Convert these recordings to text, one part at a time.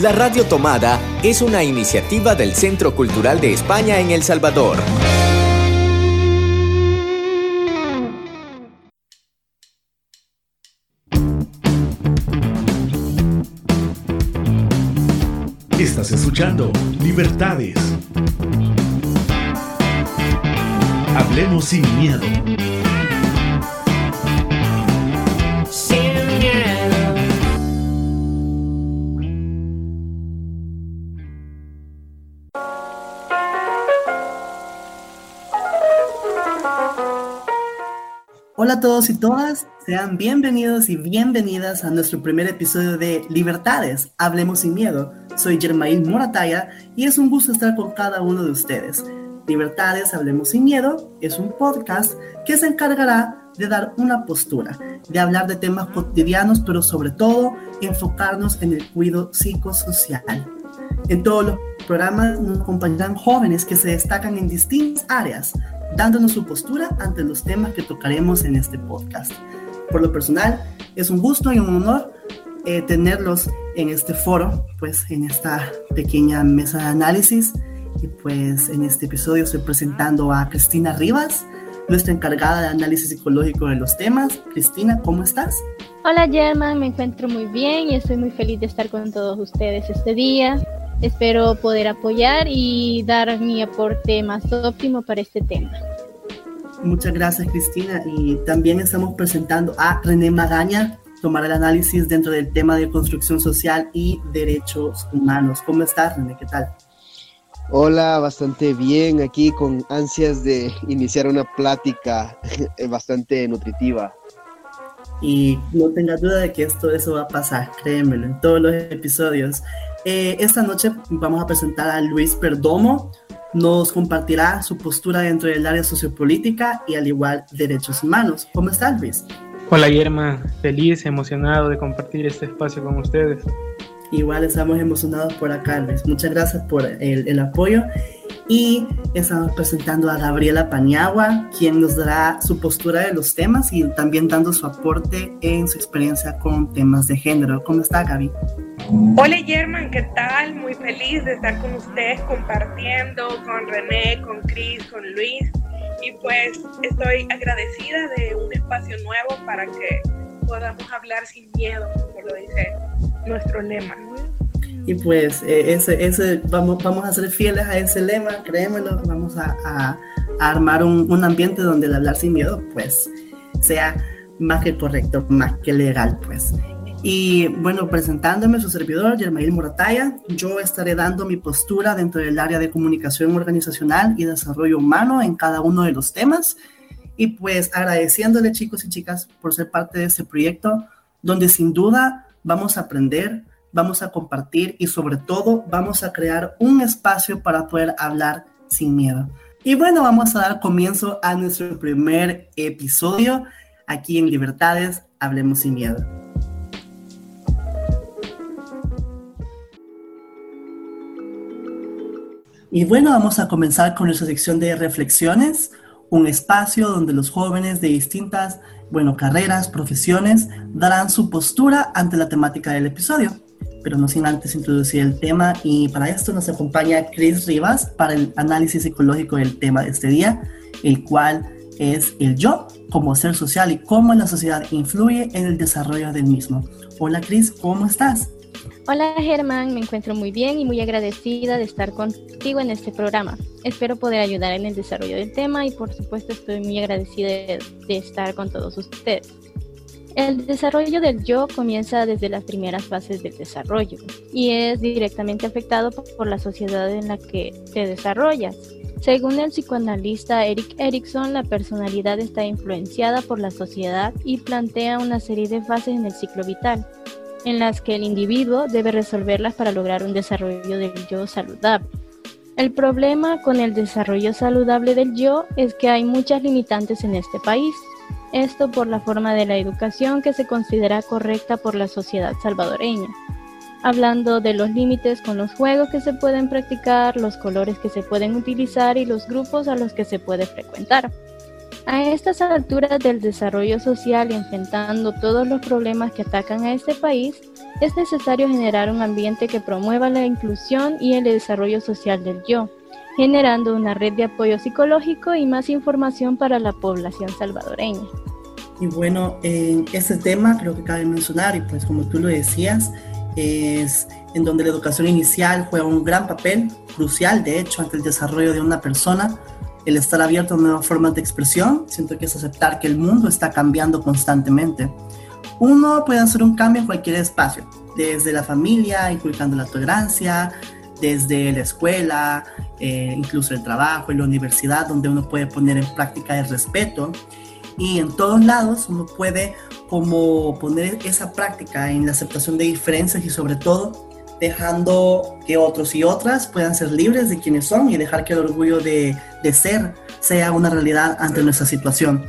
La Radio Tomada es una iniciativa del Centro Cultural de España en El Salvador. Estás escuchando Libertades. Hablemos sin miedo. Hola a todos y todas, sean bienvenidos y bienvenidas a nuestro primer episodio de Libertades, Hablemos sin Miedo. Soy Germain Morataya y es un gusto estar con cada uno de ustedes. Libertades, Hablemos sin Miedo es un podcast que se encargará de dar una postura, de hablar de temas cotidianos, pero sobre todo enfocarnos en el cuidado psicosocial. En todos los programas nos acompañarán jóvenes que se destacan en distintas áreas, dándonos su postura ante los temas que tocaremos en este podcast. Por lo personal, es un gusto y un honor eh, tenerlos en este foro, pues en esta pequeña mesa de análisis. Y pues en este episodio estoy presentando a Cristina Rivas, nuestra encargada de análisis psicológico de los temas. Cristina, ¿cómo estás? Hola German, me encuentro muy bien y estoy muy feliz de estar con todos ustedes este día. Espero poder apoyar y dar mi aporte más óptimo para este tema. Muchas gracias, Cristina. Y también estamos presentando a René Magaña, tomar el análisis dentro del tema de construcción social y derechos humanos. ¿Cómo estás, René? ¿Qué tal? Hola, bastante bien. Aquí con ansias de iniciar una plática bastante nutritiva. Y no tengas duda de que esto eso va a pasar, créemelo, en todos los episodios. Eh, esta noche vamos a presentar a Luis Perdomo. Nos compartirá su postura dentro del área sociopolítica y al igual derechos humanos. ¿Cómo estás, Luis? Hola, Yerma. Feliz, emocionado de compartir este espacio con ustedes. Igual estamos emocionados por acá, Luis. Muchas gracias por el, el apoyo. Y estamos presentando a Gabriela Paniagua, quien nos dará su postura de los temas y también dando su aporte en su experiencia con temas de género. ¿Cómo está, Gaby? Hola, German, ¿qué tal? Muy feliz de estar con ustedes compartiendo con René, con Cris, con Luis. Y pues estoy agradecida de un espacio nuevo para que podamos hablar sin miedo, como lo dice nuestro lema. Y pues eh, ese, ese, vamos, vamos a ser fieles a ese lema, créemelo, vamos a, a, armar un, un, ambiente donde el hablar sin miedo pues sea más que correcto, más que legal pues. Y bueno, presentándome su servidor, Germail Morataya, yo estaré dando mi postura dentro del área de comunicación organizacional y desarrollo humano en cada uno de los temas. Y pues agradeciéndole chicos y chicas por ser parte de este proyecto, donde sin duda vamos a aprender, vamos a compartir y sobre todo vamos a crear un espacio para poder hablar sin miedo. Y bueno, vamos a dar comienzo a nuestro primer episodio aquí en Libertades, Hablemos sin miedo. Y bueno, vamos a comenzar con nuestra sección de reflexiones, un espacio donde los jóvenes de distintas, bueno, carreras, profesiones, darán su postura ante la temática del episodio pero no sin antes introducir el tema y para esto nos acompaña Chris Rivas para el análisis psicológico del tema de este día, el cual es el yo como ser social y cómo la sociedad influye en el desarrollo del mismo. Hola Chris, ¿cómo estás? Hola Germán, me encuentro muy bien y muy agradecida de estar contigo en este programa. Espero poder ayudar en el desarrollo del tema y por supuesto estoy muy agradecida de, de estar con todos ustedes. El desarrollo del yo comienza desde las primeras fases del desarrollo y es directamente afectado por la sociedad en la que te desarrollas. Según el psicoanalista Eric Erickson, la personalidad está influenciada por la sociedad y plantea una serie de fases en el ciclo vital, en las que el individuo debe resolverlas para lograr un desarrollo del yo saludable. El problema con el desarrollo saludable del yo es que hay muchas limitantes en este país, esto por la forma de la educación que se considera correcta por la sociedad salvadoreña, hablando de los límites con los juegos que se pueden practicar, los colores que se pueden utilizar y los grupos a los que se puede frecuentar. A estas alturas del desarrollo social y enfrentando todos los problemas que atacan a este país, es necesario generar un ambiente que promueva la inclusión y el desarrollo social del yo, generando una red de apoyo psicológico y más información para la población salvadoreña. Y bueno, en ese tema creo que cabe mencionar, y pues como tú lo decías, es en donde la educación inicial juega un gran papel, crucial de hecho, ante el desarrollo de una persona, el estar abierto a nuevas formas de expresión, siento que es aceptar que el mundo está cambiando constantemente. Uno puede hacer un cambio en cualquier espacio, desde la familia, inculcando la tolerancia, desde la escuela, eh, incluso el trabajo, en la universidad, donde uno puede poner en práctica el respeto. Y en todos lados uno puede como poner esa práctica en la aceptación de diferencias y sobre todo dejando que otros y otras puedan ser libres de quienes son y dejar que el orgullo de, de ser sea una realidad ante nuestra situación.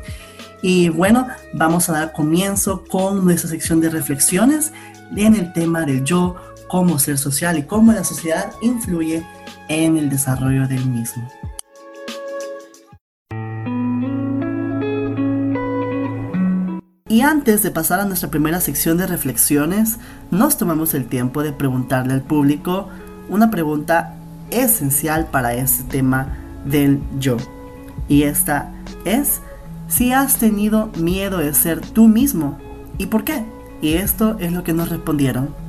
Y bueno, vamos a dar comienzo con nuestra sección de reflexiones en el tema del yo cómo ser social y cómo la sociedad influye en el desarrollo del mismo. Y antes de pasar a nuestra primera sección de reflexiones, nos tomamos el tiempo de preguntarle al público una pregunta esencial para este tema del yo. Y esta es si has tenido miedo de ser tú mismo y por qué. Y esto es lo que nos respondieron.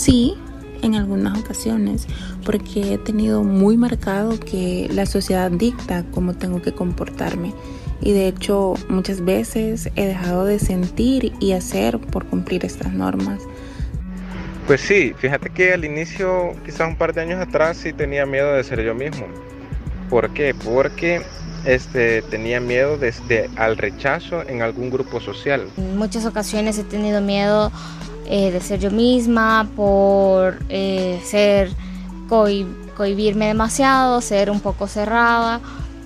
Sí, en algunas ocasiones, porque he tenido muy marcado que la sociedad dicta cómo tengo que comportarme. Y de hecho muchas veces he dejado de sentir y hacer por cumplir estas normas. Pues sí, fíjate que al inicio, quizás un par de años atrás, sí tenía miedo de ser yo mismo. ¿Por qué? Porque este, tenía miedo desde al rechazo en algún grupo social. En muchas ocasiones he tenido miedo eh, de ser yo misma, por eh, ser cohibirme demasiado, ser un poco cerrada,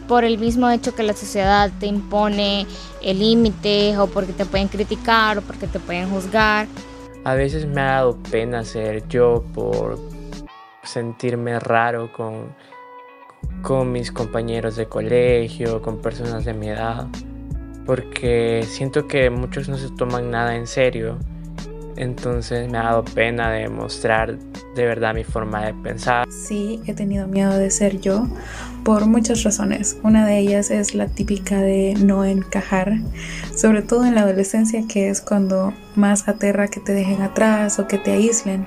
por el mismo hecho que la sociedad te impone el límite o porque te pueden criticar o porque te pueden juzgar. A veces me ha dado pena ser yo por sentirme raro con, con mis compañeros de colegio, con personas de mi edad, porque siento que muchos no se toman nada en serio entonces me ha dado pena demostrar de verdad mi forma de pensar. Sí, he tenido miedo de ser yo por muchas razones. Una de ellas es la típica de no encajar, sobre todo en la adolescencia que es cuando más aterra que te dejen atrás o que te aíslen.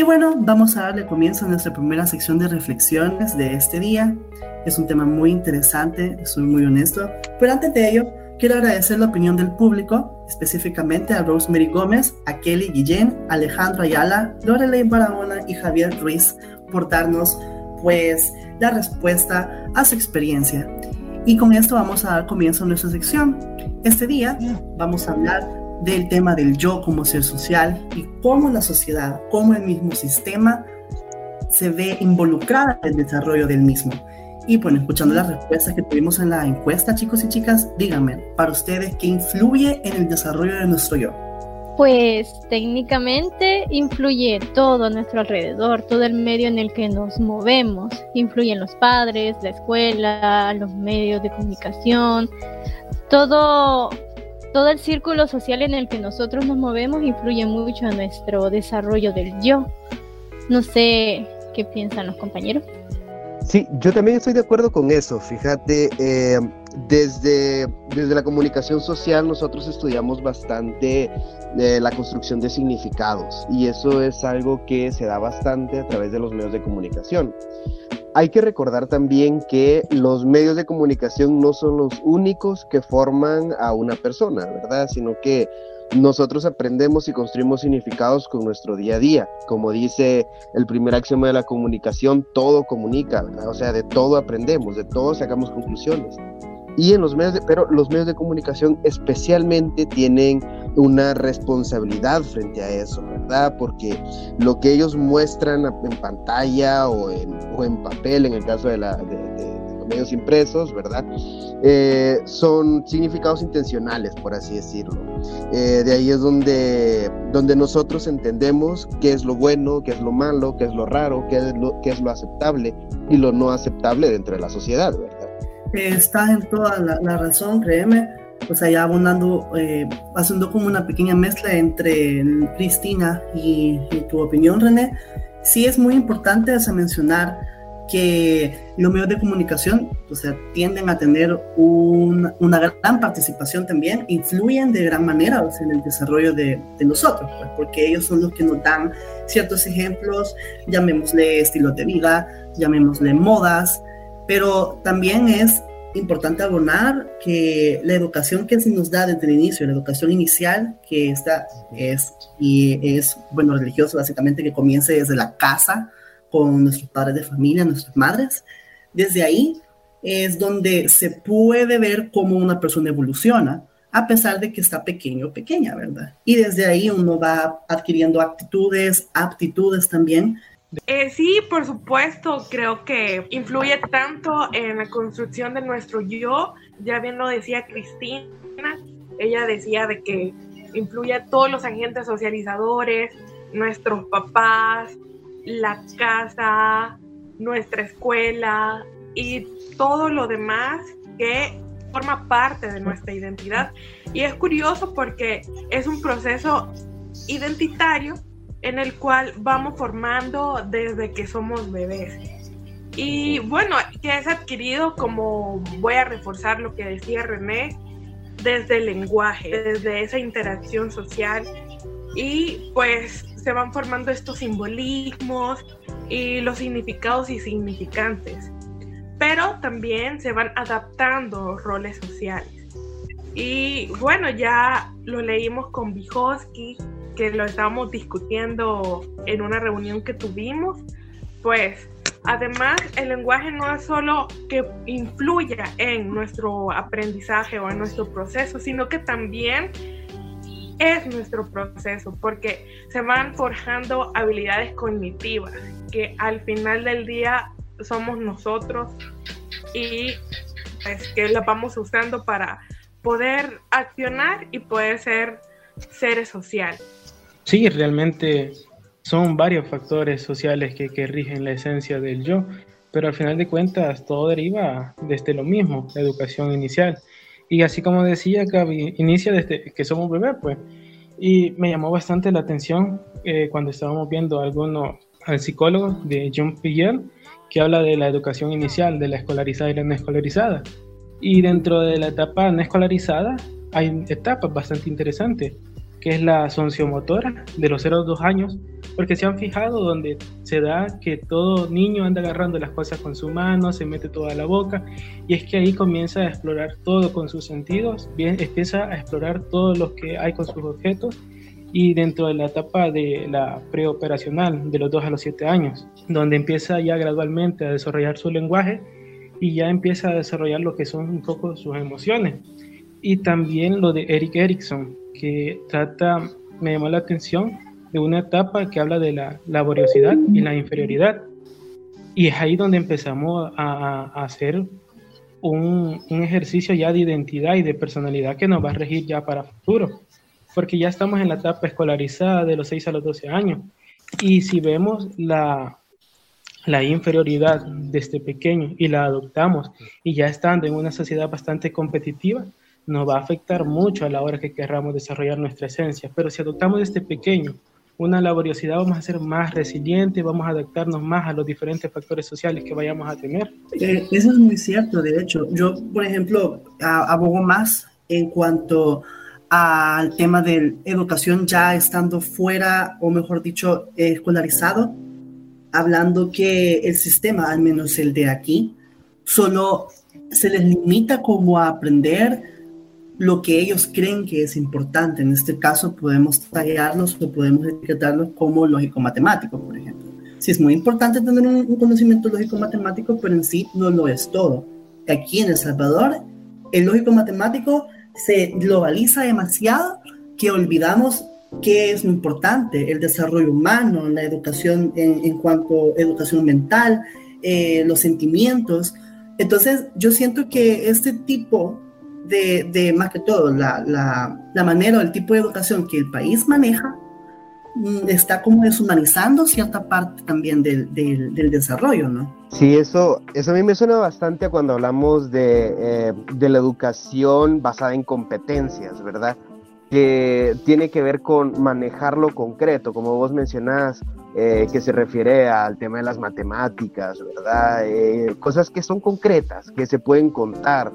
Y bueno, vamos a darle comienzo a nuestra primera sección de reflexiones de este día. Es un tema muy interesante, soy muy honesto, pero antes de ello, quiero agradecer la opinión del público, específicamente a Rosemary Gómez, a Kelly Guillén, Alejandro Ayala, Lorelei Barahona y Javier Ruiz por darnos pues la respuesta a su experiencia. Y con esto vamos a dar comienzo a nuestra sección. Este día vamos a hablar del tema del yo como ser social y cómo la sociedad, cómo el mismo sistema se ve involucrada en el desarrollo del mismo. Y bueno, escuchando las respuestas que tuvimos en la encuesta, chicos y chicas, díganme, para ustedes, ¿qué influye en el desarrollo de nuestro yo? Pues técnicamente influye todo a nuestro alrededor, todo el medio en el que nos movemos. Influyen los padres, la escuela, los medios de comunicación, todo todo el círculo social en el que nosotros nos movemos influye mucho en nuestro desarrollo del yo. No sé qué piensan los compañeros. Sí, yo también estoy de acuerdo con eso. Fíjate, eh, desde, desde la comunicación social nosotros estudiamos bastante eh, la construcción de significados y eso es algo que se da bastante a través de los medios de comunicación. Hay que recordar también que los medios de comunicación no son los únicos que forman a una persona, ¿verdad? Sino que nosotros aprendemos y construimos significados con nuestro día a día. Como dice el primer axioma de la comunicación, todo comunica. O sea, de todo aprendemos, de todo sacamos conclusiones. Y en los medios de, pero los medios de comunicación especialmente tienen una responsabilidad frente a eso, ¿verdad? Porque lo que ellos muestran en pantalla o en, o en papel, en el caso de, la, de, medios impresos, ¿verdad? Eh, son significados intencionales, por así decirlo. Eh, de ahí es donde, donde nosotros entendemos qué es lo bueno, qué es lo malo, qué es lo raro, qué es lo, qué es lo aceptable y lo no aceptable dentro de la sociedad, ¿verdad? Estás en toda la, razón, créeme. O sea, ya abundando, eh, haciendo como una pequeña mezcla entre Cristina y, tu opinión, René, sí es muy importante mencionar que los medios de comunicación o sea, tienden a tener una gran participación también, influyen de gran manera en el desarrollo de, nosotros, pues, porque ellos son los que nos dan ciertos ejemplos, llamémosle estilos de vida, llamémosle modas, pero también es importante abonar que la educación que se nos da desde el inicio, la educación inicial, que esta es, y es, bueno, religioso básicamente, que comience desde la casa, con nuestros padres de familia, nuestras madres, desde ahí es donde se puede ver cómo una persona evoluciona, a pesar de que está pequeño o pequeña, ¿verdad? Y desde ahí uno va adquiriendo actitudes, aptitudes también, eh, sí, por supuesto, creo que influye tanto en la construcción de nuestro yo, ya bien lo decía Cristina, ella decía de que influye a todos los agentes socializadores, nuestros papás, la casa, nuestra escuela y todo lo demás que forma parte de nuestra identidad. Y es curioso porque es un proceso identitario en el cual vamos formando desde que somos bebés. Y bueno, que es adquirido, como voy a reforzar lo que decía René, desde el lenguaje, desde esa interacción social. Y pues se van formando estos simbolismos y los significados y significantes. Pero también se van adaptando roles sociales. Y bueno, ya lo leímos con Vygotsky, que lo estábamos discutiendo en una reunión que tuvimos, pues además el lenguaje no es solo que influya en nuestro aprendizaje o en nuestro proceso, sino que también es nuestro proceso, porque se van forjando habilidades cognitivas que al final del día somos nosotros y pues, que las vamos usando para poder accionar y poder ser seres sociales. Sí, realmente son varios factores sociales que, rigen la esencia del yo, pero al final de cuentas todo deriva desde lo mismo, la educación inicial. Y así como decía, Gaby, inicia desde que somos bebés, pues. Y me llamó bastante la atención eh, cuando estábamos viendo alguno, al psicólogo de John Piaget, que habla de la educación inicial, de la escolarizada y la no escolarizada. Y dentro de la etapa no escolarizada hay etapas bastante interesantes que es la sociomotora de los 0 a 2 años, porque se han fijado donde se da que todo niño anda agarrando las cosas con su mano, se mete toda la boca, y es que ahí comienza a explorar todo con sus sentidos, bien, empieza a explorar todo lo que hay con sus objetos, y dentro de la etapa de la preoperacional, de los 2 a los 7 años, donde empieza ya gradualmente a desarrollar su lenguaje y ya empieza a desarrollar lo que son un poco sus emociones. Y también lo de Eric Erickson, que trata, me llamó la atención, de una etapa que habla de la laboriosidad y la inferioridad. Y es ahí donde empezamos a, hacer un, un, ejercicio ya de identidad y de personalidad que nos va a regir ya para futuro, porque ya estamos en la etapa escolarizada de los 6 a los 12 años. Y si vemos la, la inferioridad desde pequeño y la adoptamos y ya estando en una sociedad bastante competitiva, nos va a afectar mucho a la hora que querramos desarrollar nuestra esencia. Pero si adoptamos desde pequeño una laboriosidad, vamos a ser más resilientes, vamos a adaptarnos más a los diferentes factores sociales que vayamos a tener. Eh, eso es muy cierto, de hecho. Yo, por ejemplo, abogo más en cuanto al tema de educación ya estando fuera, o mejor dicho, escolarizado, hablando que el sistema, al menos el de aquí, solo se les limita como a aprender lo que ellos creen que es importante. En este caso podemos tallarlos o podemos etiquetarlos como lógico-matemático, por ejemplo. Sí, es muy importante tener un, conocimiento lógico-matemático, pero en sí no lo es todo. Aquí en El Salvador, el lógico-matemático se globaliza demasiado que olvidamos qué es lo importante, el desarrollo humano, la educación en, cuanto a educación mental, eh, los sentimientos, Entonces, yo siento que este tipo de, de más que todo, la, la, la manera o el tipo de educación que el país maneja, mm, está como deshumanizando cierta parte también del, del, del, desarrollo, ¿no? Sí, eso, eso a mí me suena bastante cuando hablamos de, eh, de la educación basada en competencias, ¿verdad? Que tiene que ver con manejar lo concreto, como vos mencionás, eh, que se refiere al tema de las matemáticas, ¿verdad? Eh, cosas que son concretas, que se pueden contar,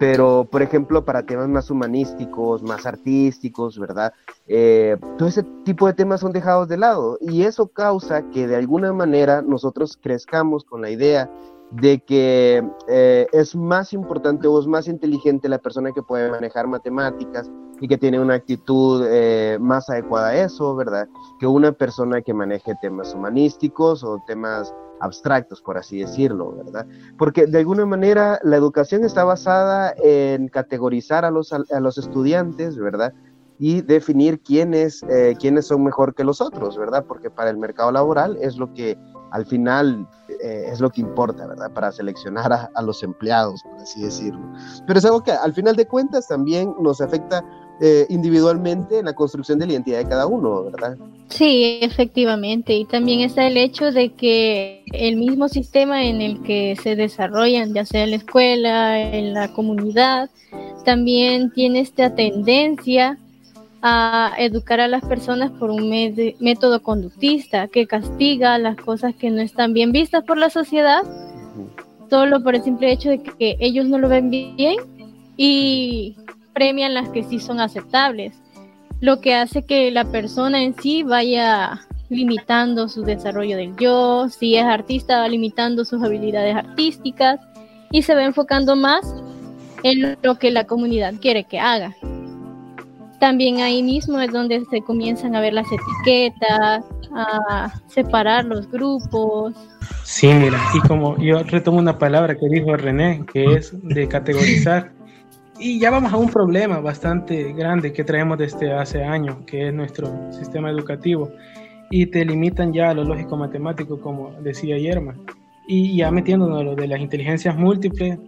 pero por ejemplo para temas más humanísticos, más artísticos, ¿verdad? Eh, todo ese tipo de temas son dejados de lado y eso causa que de alguna manera nosotros crezcamos con la idea de que eh, es más importante o es más inteligente la persona que puede manejar matemáticas y que tiene una actitud eh, más adecuada a eso, ¿verdad? Que una persona que maneje temas humanísticos o temas abstractos, por así decirlo, ¿verdad? Porque de alguna manera la educación está basada en categorizar a los, a, los estudiantes, ¿verdad? Y definir quiénes, eh, quiénes son mejor que los otros, ¿verdad? Porque para el mercado laboral es lo que al final eh, es lo que importa, ¿verdad? Para seleccionar a, a, los empleados, por así decirlo. Pero es algo que al final de cuentas también nos afecta eh, individualmente en la construcción de la identidad de cada uno, ¿verdad? Sí, efectivamente. Y también está el hecho de que el mismo sistema en el que se desarrollan, ya sea en la escuela, en la comunidad, también tiene esta tendencia a educar a las personas por un método conductista que castiga las cosas que no están bien vistas por la sociedad, solo por el simple hecho de que ellos no lo ven bien y premian las que sí son aceptables, lo que hace que la persona en sí vaya limitando su desarrollo del yo, si es artista va limitando sus habilidades artísticas y se va enfocando más en lo que la comunidad quiere que haga. También ahí mismo es donde se comienzan a ver las etiquetas, a separar los grupos. Sí, mira, y como yo retomo una palabra que dijo René, que es de categorizar. Y ya vamos a un problema bastante grande que traemos desde hace años, que es nuestro sistema educativo. Y te limitan ya a lo lógico matemático, como decía Yerma. Y ya metiéndonos lo de las inteligencias múltiples,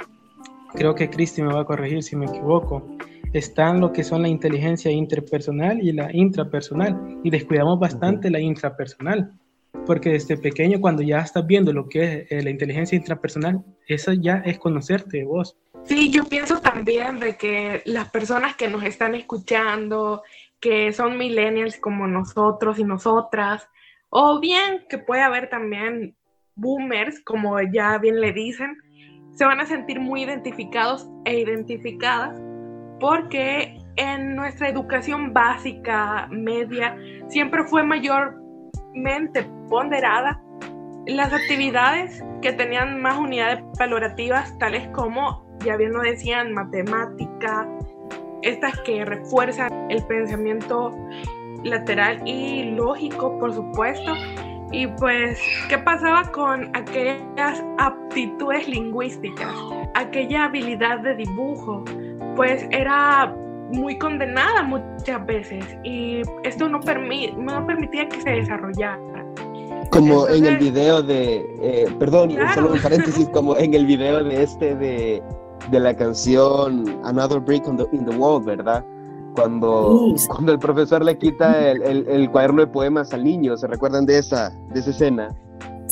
creo que Cristi me va a corregir si me equivoco, están lo que son la inteligencia interpersonal y la intrapersonal. Y descuidamos bastante la intrapersonal porque desde pequeño cuando ya estás viendo lo que es eh, la inteligencia intrapersonal, eso ya es conocerte vos. Sí, yo pienso también de que las personas que nos están escuchando, que son millennials como nosotros y nosotras, o bien que puede haber también boomers, como ya bien le dicen, se van a sentir muy identificados e identificadas porque en nuestra educación básica, media, siempre fue mayormente ponderada las actividades que tenían más unidades valorativas, tales como ya bien lo decían, matemática, estas que refuerzan el pensamiento lateral y lógico, por supuesto. Y pues, ¿qué pasaba con aquellas aptitudes lingüísticas? Aquella habilidad de dibujo, pues era muy condenada muchas veces y esto no, no permitía que se desarrollara. Como en el video de, eh, perdón, solo un paréntesis, como en el video de este de de la canción Another Brick in the Wall, ¿verdad? Cuando, cuando el profesor le quita el, el, el, cuaderno de poemas al niño, ¿se recuerdan de esa, de esa escena?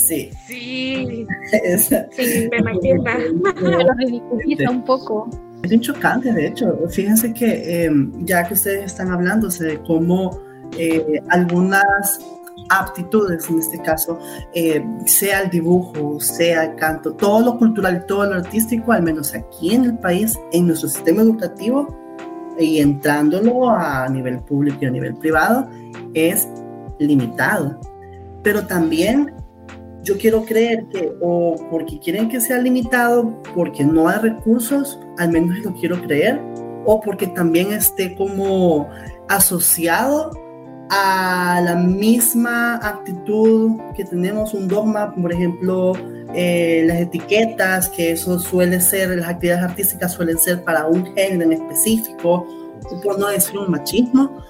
Sí. Sí, sí, me imagino. Lo ridiculiza un poco. Es bien chocante, de hecho. Fíjense que eh, ya que ustedes están hablando de cómo eh, algunas aptitudes, en este caso, eh, sea el dibujo, sea el canto, todo lo cultural, todo lo artístico, al menos aquí en el país, en nuestro sistema educativo y entrándolo a nivel público y a nivel privado, es limitado. Pero también yo quiero creer que o porque quieren que sea limitado, porque no hay recursos, al menos lo quiero creer, o porque también esté como asociado a la misma actitud que tenemos un dogma, por ejemplo, eh, las etiquetas, que eso suele ser, las actividades artísticas suelen ser para un género en específico, por no decir un machismo,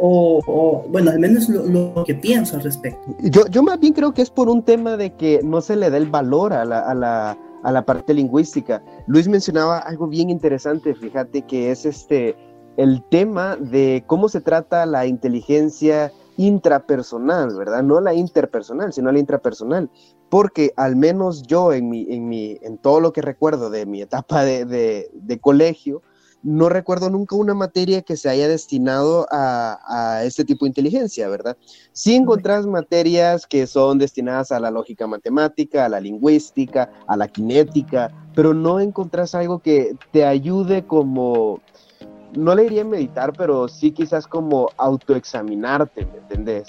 o, bueno, al menos lo, que pienso al respecto. Yo, yo más bien creo que es por un tema de que no se le da el valor a la, a la, a la parte lingüística. Luis mencionaba algo bien interesante, fíjate, que es este el tema de cómo se trata la inteligencia intrapersonal, ¿verdad? No la interpersonal, sino la intrapersonal. Porque al menos yo en, mi, en, mi, en todo lo que recuerdo de mi etapa de, de, de colegio, no recuerdo nunca una materia que se haya destinado a, este tipo de inteligencia, ¿verdad? Sí encontrás materias que son destinadas a la lógica matemática, a la lingüística, a la cinética, pero no encontrás algo que te ayude como, no le diría meditar, pero sí quizás como autoexaminarte, ¿me entendés?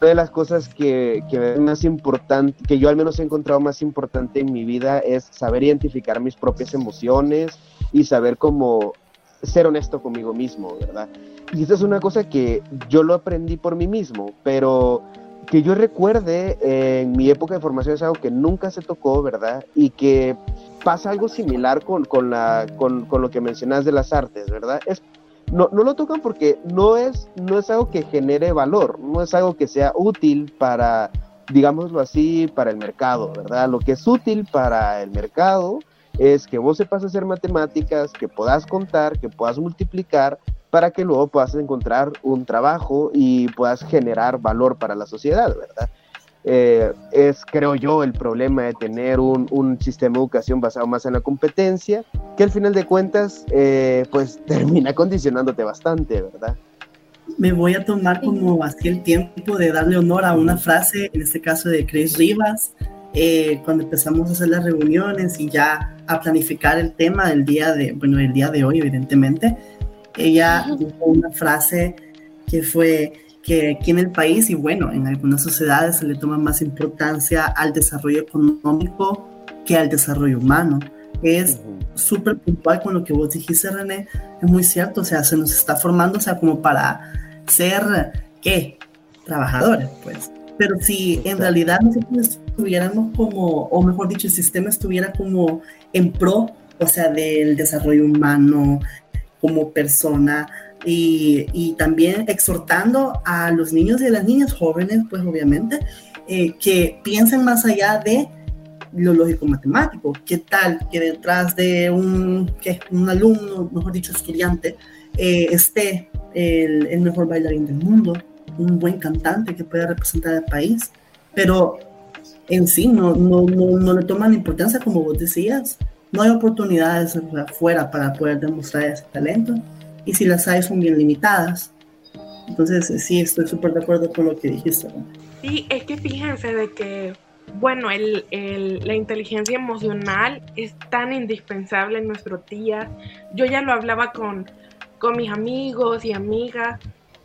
Una de las cosas que, que es más importante, que yo al menos he encontrado más importante en mi vida es saber identificar mis propias emociones y saber cómo ser honesto conmigo mismo, ¿verdad? Y esta es una cosa que yo lo aprendí por mí mismo, pero que yo recuerde en mi época de formación es algo que nunca se tocó, ¿verdad? Y que pasa algo similar con, con, la, con, con lo que mencionas de las artes, ¿verdad? Es, no, no, lo tocan porque no es, no es algo que genere valor, no es algo que sea útil para, digámoslo así, para el mercado, ¿verdad? Lo que es útil para el mercado es que vos sepas hacer matemáticas, que puedas contar, que puedas multiplicar, para que luego puedas encontrar un trabajo y puedas generar valor para la sociedad, ¿verdad? Eh, es, creo yo, el problema de tener un, sistema de educación basado más en la competencia, que al final de cuentas, eh, pues termina condicionándote bastante, ¿verdad? Me voy a tomar como así el tiempo de darle honor a una frase, en este caso de Chris Rivas, eh, cuando empezamos a hacer las reuniones y ya a planificar el tema del día de, bueno, el día de hoy, evidentemente, ella dijo una frase que fue que aquí en el país y bueno, en algunas sociedades se le toma más importancia al desarrollo económico que al desarrollo humano. Es súper puntual con lo que vos dijiste, René, es muy cierto, o sea, se nos está formando, o sea, como para ser, ¿qué? Trabajadores, pues. Pero si en realidad nosotros estuviéramos como, o mejor dicho, el sistema estuviera como en pro, o sea, del desarrollo humano como persona y, y también exhortando a los niños y a las niñas jóvenes, pues obviamente, eh, que piensen más allá de lo lógico matemático. ¿Qué tal que detrás de un, que un alumno, mejor dicho, estudiante, eh, esté el, el, mejor bailarín del mundo, un buen cantante que pueda representar al país? Pero en sí no, no, no, no le toman importancia, como vos decías. No hay oportunidades afuera para poder demostrar ese talento y si las hay son bien limitadas. Entonces sí, estoy súper de acuerdo con lo que dijiste. Sí, es que fíjense de que, bueno, el, el, la inteligencia emocional es tan indispensable en nuestros días. Yo ya lo hablaba con, con mis amigos y amigas.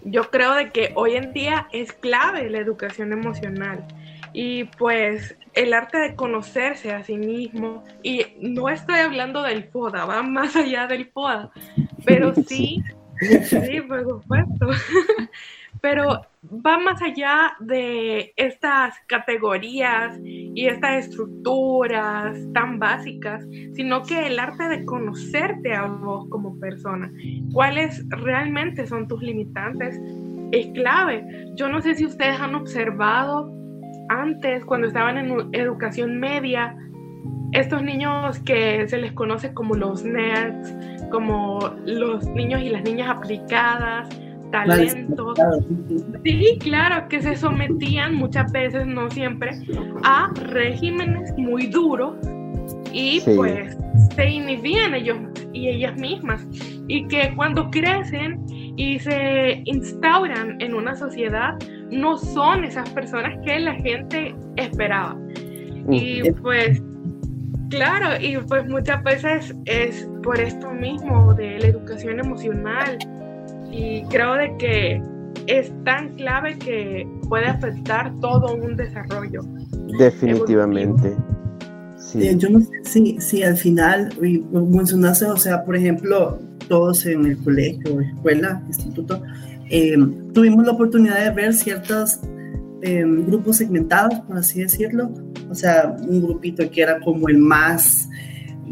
Yo creo de que hoy en día es clave la educación emocional y pues el arte de conocerse a sí mismo, y no estoy hablando del FODA, va más allá del FODA, pero sí, sí, por supuesto, pero va más allá de estas categorías y estas estructuras tan básicas, sino que el arte de conocerte a vos como persona, cuáles realmente son tus limitantes, es clave. Yo no sé si ustedes han observado antes, cuando estaban en educación media, estos niños que se les conoce como los nerds, como los niños y las niñas aplicadas, talentos. Sí, claro, que se sometían muchas veces, no siempre, a regímenes muy duros y pues se inhibían ellos y ellas mismas. Y que cuando crecen y se instauran en una sociedad, no son esas personas que la gente esperaba. Y pues, claro, y pues muchas veces es por esto mismo de la educación emocional. Y creo de que es tan clave que puede afectar todo un desarrollo. Definitivamente. Sí. Eh, yo no sé si, al final mencionaste, o sea, por ejemplo, todos en el colegio, escuela, instituto, eh, tuvimos la oportunidad de ver ciertos eh, grupos segmentados, por así decirlo. O sea, un grupito que era como el más,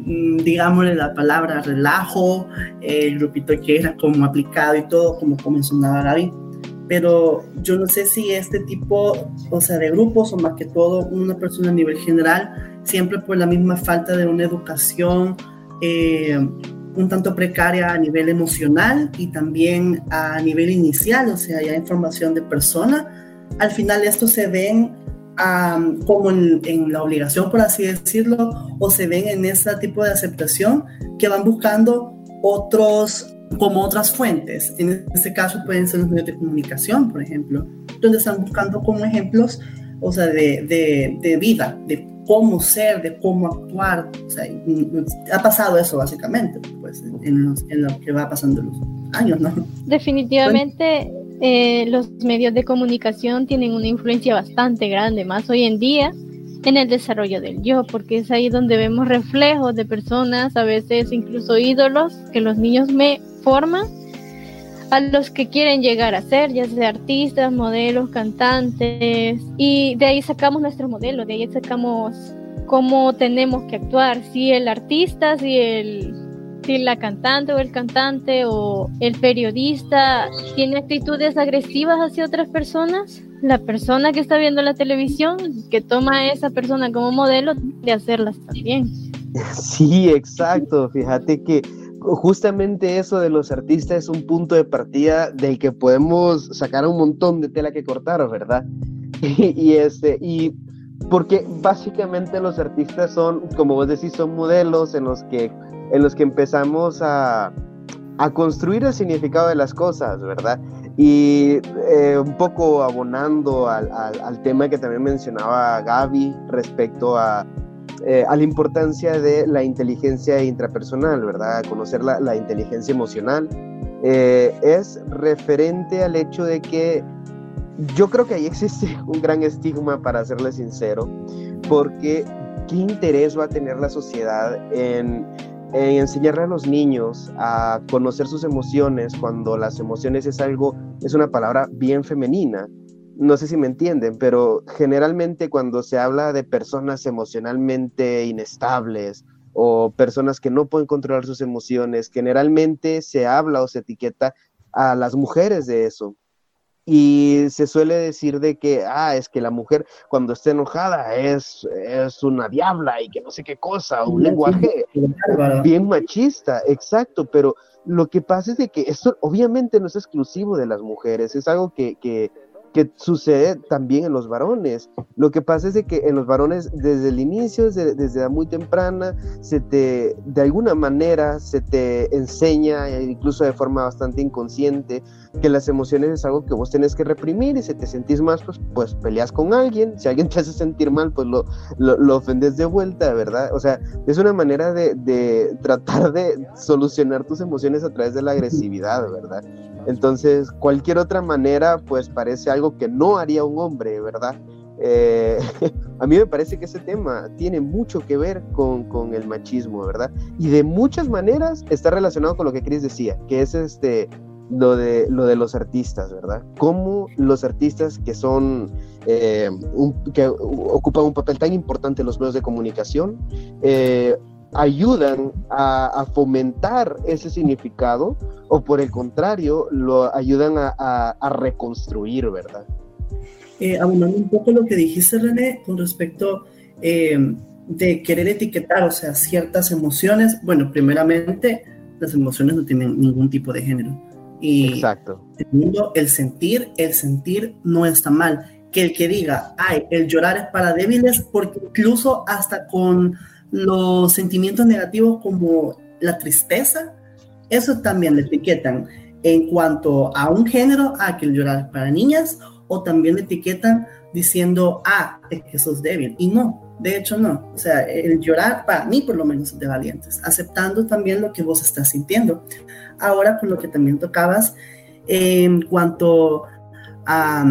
digámosle la palabra, relajo, el grupito que era como aplicado y todo, como mencionaba Gaby. pero yo no sé si este tipo, o sea, de grupos o más que todo una persona a nivel general, siempre por la misma falta de una educación eh, un tanto precaria a nivel emocional y también a nivel inicial, o sea, ya información de persona, al final esto se ven como en, en, la obligación, por así decirlo, o se ven en ese tipo de aceptación que van buscando otros como otras fuentes. En este caso pueden ser los medios de comunicación, por ejemplo, donde están buscando como ejemplos, o sea, de, de, de vida, de cómo ser, de cómo actuar. O sea, ha pasado eso básicamente, pues, en, en lo que va pasando los años, ¿no? Definitivamente. Eh, los medios de comunicación tienen una influencia bastante grande, más hoy en día, en el desarrollo del yo, porque es ahí donde vemos reflejos de personas, a veces incluso ídolos, que los niños me forman a los que quieren llegar a ser, ya sea artistas, modelos, cantantes, y de ahí sacamos nuestro modelo, de ahí sacamos cómo tenemos que actuar, si el artista, si el si la cantante o el cantante o el periodista tiene actitudes agresivas hacia otras personas, la persona que está viendo la televisión, que toma a esa persona como modelo, de hacerlas también. Sí, exacto. Fíjate que justamente eso de los artistas es un punto de partida del que podemos sacar un montón de tela que cortar, ¿verdad? y, este, y porque básicamente los artistas son, como vos decís, son modelos en los que, en los que empezamos a, a construir el significado de las cosas, ¿verdad? Y eh, un poco abonando al, al, al, tema que también mencionaba Gaby respecto a, eh, a la importancia de la inteligencia intrapersonal, ¿verdad? Conocer la, la inteligencia emocional. Eh, es referente al hecho de que yo creo que ahí existe un gran estigma, para serle sincero, porque ¿qué interés va a tener la sociedad en, en enseñarle a los niños a conocer sus emociones cuando las emociones es algo, es una palabra bien femenina? no sé si me entienden, pero generalmente cuando se habla de personas emocionalmente inestables o personas que no pueden controlar sus emociones, generalmente se habla o se etiqueta a las mujeres de eso. Y se suele decir de que, ah, es que la mujer cuando está enojada es, es una diabla y que no sé qué cosa, un lenguaje bien machista, exacto, pero lo que pasa es de que esto obviamente no es exclusivo de las mujeres, es algo que, que que sucede también en los varones. Lo que pasa es que en los varones desde el inicio, desde, desde muy temprana, se te, de alguna manera se te enseña, incluso de forma bastante inconsciente, que las emociones es algo que vos tenés que reprimir y si te sentís más, pues, pues peleas con alguien, si alguien te hace sentir mal, pues lo, lo, ofendes de vuelta, ¿verdad? O sea, es una manera de, de tratar de solucionar tus emociones a través de la agresividad, ¿verdad? Entonces, cualquier otra manera, pues parece algo que no haría un hombre, ¿verdad? Eh, a mí me parece que ese tema tiene mucho que ver con, con, el machismo, ¿verdad? Y de muchas maneras está relacionado con lo que Chris decía, que es este, lo, de, lo de los artistas, ¿verdad? Cómo los artistas que son, eh, que ocupan un papel tan importante en los medios de comunicación, eh, ayudan a, fomentar ese significado o por el contrario lo ayudan a, reconstruir, ¿verdad? Eh, abundando un poco lo que dijiste, René, con respecto eh, de querer etiquetar, o sea, ciertas emociones. Bueno, primeramente, las emociones no tienen ningún tipo de género. Y Exacto. Segundo, el sentir, el sentir no está mal. Que el que diga, ay, el llorar es para débiles, porque incluso hasta con los sentimientos negativos como la tristeza, eso también le etiquetan en cuanto a un género, a que el llorar para niñas, o también le etiquetan diciendo, ah, es que sos débil. Y no, de hecho no. O sea, el llorar para mí por lo menos es de valientes, aceptando también lo que vos estás sintiendo. Ahora con lo que también tocabas en cuanto a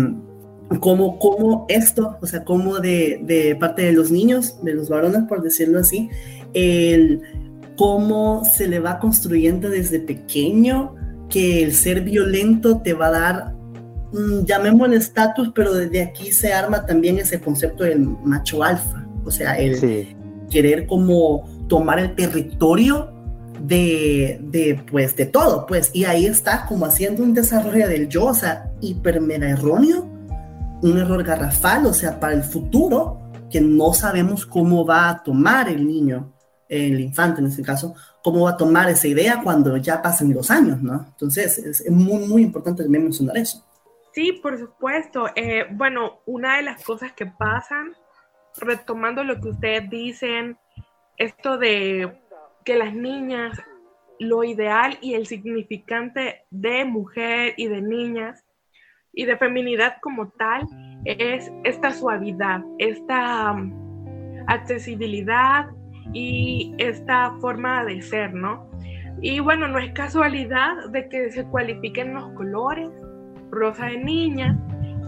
cómo, cómo esto, o sea, cómo de, de, parte de los niños, de los varones, por decirlo así, el cómo se le va construyendo desde pequeño que el ser violento te va a dar, mm, llamémosle estatus, pero desde aquí se arma también ese concepto del macho alfa, o sea, el querer como tomar el territorio de, de, pues, de todo, pues, y ahí está como haciendo un desarrollo del yo, o sea, hiper erróneo, un error garrafal, o sea, para el futuro, que no sabemos cómo va a tomar el niño, el infante en este caso, cómo va a tomar esa idea cuando ya pasen los años, ¿no? Entonces, es muy, muy importante también mencionar eso. Sí, por supuesto. Eh, bueno, una de las cosas que pasan, retomando lo que ustedes dicen, esto de que las niñas, lo ideal y el significante de mujer y de niñas y de feminidad como tal es esta suavidad, esta um, accesibilidad y esta forma de ser, ¿no? Y bueno, no es casualidad de que se cualifiquen los colores, rosa de niña,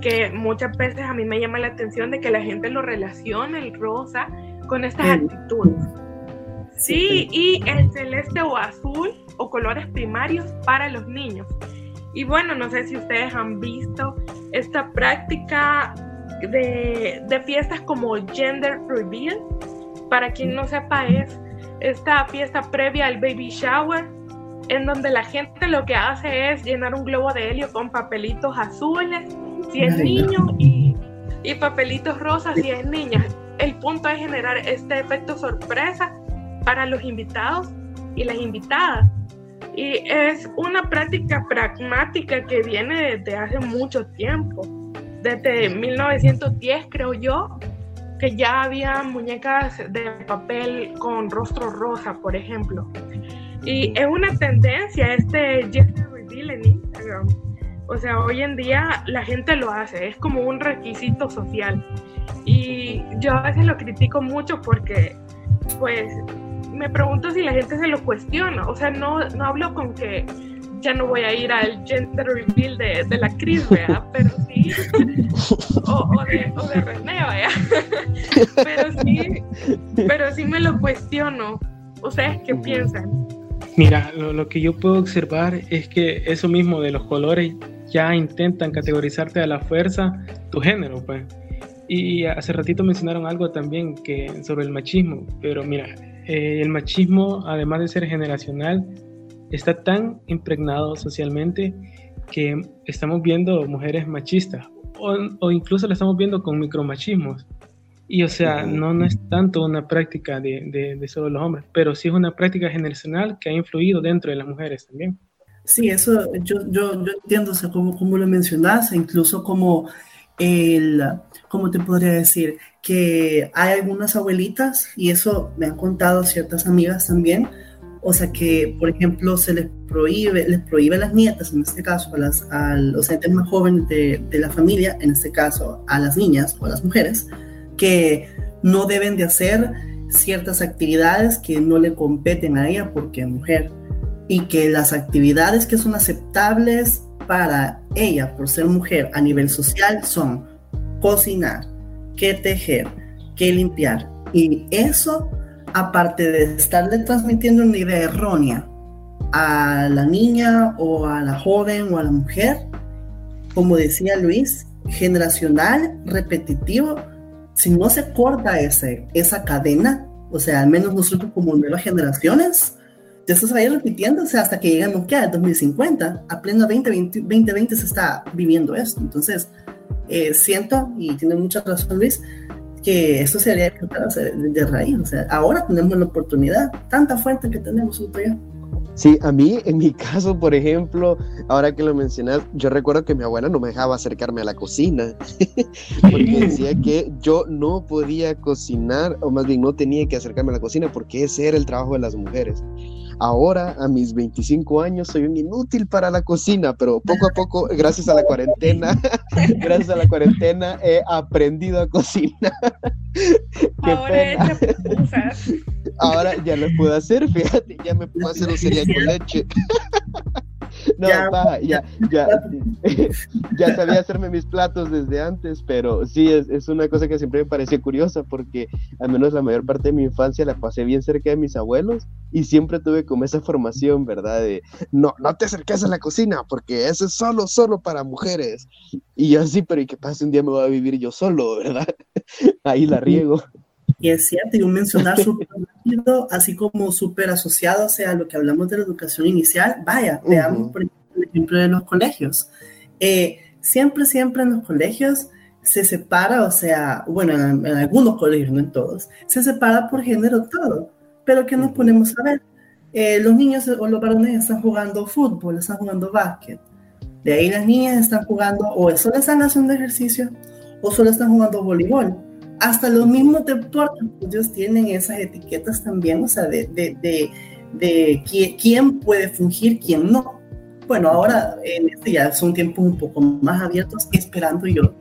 que muchas veces a mí me llama la atención de que la gente lo relaciona el rosa con estas actitudes. Sí, y el celeste o azul o colores primarios para los niños. Y bueno, no sé si ustedes han visto esta práctica de, de fiestas como Gender Reveal. Para quien no sepa, es esta fiesta previa al baby shower, en donde la gente lo que hace es llenar un globo de helio con papelitos azules, si es niño, y, y papelitos rosas si es niña. El punto es generar este efecto sorpresa para los invitados y las invitadas. Y es una práctica pragmática que viene desde hace mucho tiempo, desde 1910 creo yo, que ya había muñecas de papel con rostro rosa, por ejemplo. Y es una tendencia este gender reveal en Instagram. O sea, hoy en día la gente lo hace, es como un requisito social. Y yo a veces lo critico mucho porque, pues, me pregunto si la gente se lo cuestiona. O sea, no, no hablo con que ya no voy a ir al gender reveal de, de la Cris, ¿verdad? Pero sí, o, de, o de René, ¿verdad? pero sí, pero sí me lo cuestiono. ¿Ustedes qué piensan? Mira, lo, lo, que yo puedo observar es que eso mismo de los colores ya intentan categorizarte a la fuerza tu género, pues. Y hace ratito mencionaron algo también que sobre el machismo, pero mira, eh, el machismo, además de ser generacional, está tan impregnado socialmente que estamos viendo mujeres machistas o, incluso la estamos viendo con micromachismos. Y o sea, no, no es tanto una práctica de, de, solo los hombres, pero sí es una práctica generacional que ha influido dentro de las mujeres también. Sí, eso yo, yo, yo entiendo, o sea, como, como lo mencionas, incluso como el, ¿cómo te podría decir? Que hay algunas abuelitas, y eso me han contado ciertas amigas también, o sea que, por ejemplo, se les prohíbe, les prohíbe a las nietas, en este caso, a, las, a los entes más jóvenes de, de la familia, en este caso a las niñas o a las mujeres, que no deben de hacer ciertas actividades que no le competen a ella porque es mujer y que las actividades que son aceptables para ella por ser mujer a nivel social son cocinar, que tejer, que limpiar. Y eso, aparte de estarle transmitiendo una idea errónea a la niña o a la joven o a la mujer, como decía Luis, generacional, repetitivo, si no se corta ese, esa cadena, o sea, al menos nosotros como nuevas generaciones, eso se vaya repitiendo hasta que lleguemos ¿qué? al 2050. A pleno 2020, 2020 se está viviendo esto. Entonces, eh, siento, y tiene mucha razón Luis, que esto sería de, de raíz. O sea, ahora tenemos la oportunidad, tanta fuente que tenemos todavía. Sí, a mí, en mi caso, por ejemplo, ahora que lo mencionas, yo recuerdo que mi abuela no me dejaba acercarme a la cocina, porque decía que yo no podía cocinar, o más bien no tenía que acercarme a la cocina, porque ese era el trabajo de las mujeres. Ahora, a mis 25 años, soy un inútil para la cocina, pero poco a poco, gracias a la cuarentena, gracias a la cuarentena, he aprendido a cocinar. Ahora, Ahora ya lo puedo hacer, fíjate, ya me puedo hacer un cereal con leche. No, ya, ya, ya, ya, sabía hacerme mis platos desde antes, pero sí, es, es, una cosa que siempre me pareció curiosa porque al menos la mayor parte de mi infancia la pasé bien cerca de mis abuelos y siempre tuve como esa formación, ¿verdad? De, no, no te acerques a la cocina porque eso es solo, solo para mujeres. Y yo así, pero ¿y qué pasa? Un día me voy a vivir yo solo, ¿verdad? Ahí la riego. Y es cierto, y un mencionar súper rápido, así como súper asociado o sea, lo que hablamos de la educación inicial, vaya, veamos por ejemplo el ejemplo de los colegios. Eh, siempre, siempre en los colegios se separa, o sea, bueno, en, algunos colegios, no en todos, se separa por género todo. Pero ¿qué nos ponemos a ver? Eh, los niños o los varones están jugando fútbol, están jugando básquet. De ahí las niñas están jugando o solo están haciendo ejercicio o solo están jugando voleibol. Hasta los mismos deportes, ellos tienen esas etiquetas también, o sea, de, de, de, de quién puede fungir, quién no. Bueno, ahora en este ya son tiempos un poco más abiertos, esperando yo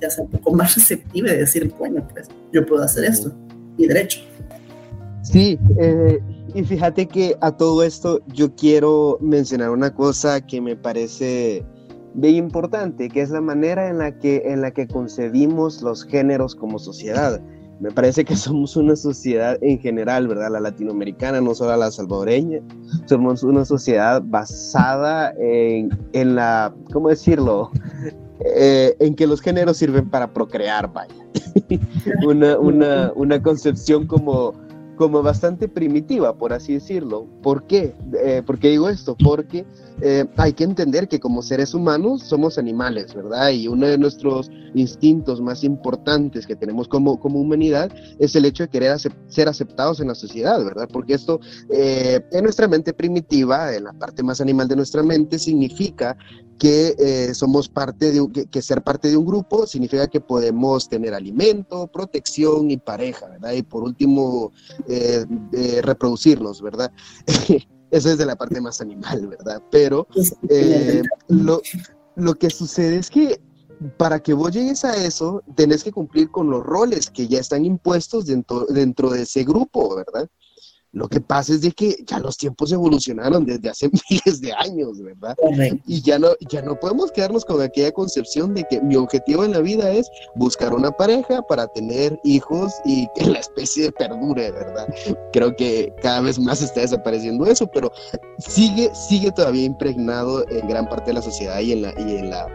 ya sea un poco más receptiva y decir, bueno, pues yo puedo hacer esto, y derecho. Sí, eh, y fíjate que a todo esto yo quiero mencionar una cosa que me parece bien importante, que es la manera en la que, en la que concebimos los géneros como sociedad. Me parece que somos una sociedad en general, ¿verdad? La latinoamericana, no solo la salvadoreña. Somos una sociedad basada en, en la, ¿cómo decirlo? Eh, en que los géneros sirven para procrear, vaya. una, una, una concepción como como bastante primitiva, por así decirlo. ¿Por qué? Eh, ¿Por qué digo esto? Porque eh, hay que entender que como seres humanos somos animales, ¿verdad? Y uno de nuestros instintos más importantes que tenemos como, como humanidad es el hecho de querer ser aceptados en la sociedad, ¿verdad? Porque esto eh, en nuestra mente primitiva, en la parte más animal de nuestra mente, significa que eh, somos parte de que, ser parte de un grupo significa que podemos tener alimento, protección y pareja, ¿verdad? Y por último, reproducirnos, ¿verdad? Eso es de la parte más animal, ¿verdad? Pero lo, lo que sucede es que para que vos llegues a eso, tenés que cumplir con los roles que ya están impuestos dentro, dentro de ese grupo, ¿verdad? Lo que pasa es de que ya los tiempos evolucionaron desde hace miles de años, ¿verdad? Y ya no, ya no podemos quedarnos con aquella concepción de que mi objetivo en la vida es buscar una pareja para tener hijos y que la especie perdure, ¿verdad? Creo que cada vez más está desapareciendo eso, pero sigue, sigue todavía impregnado en gran parte de la sociedad y en la, y en la,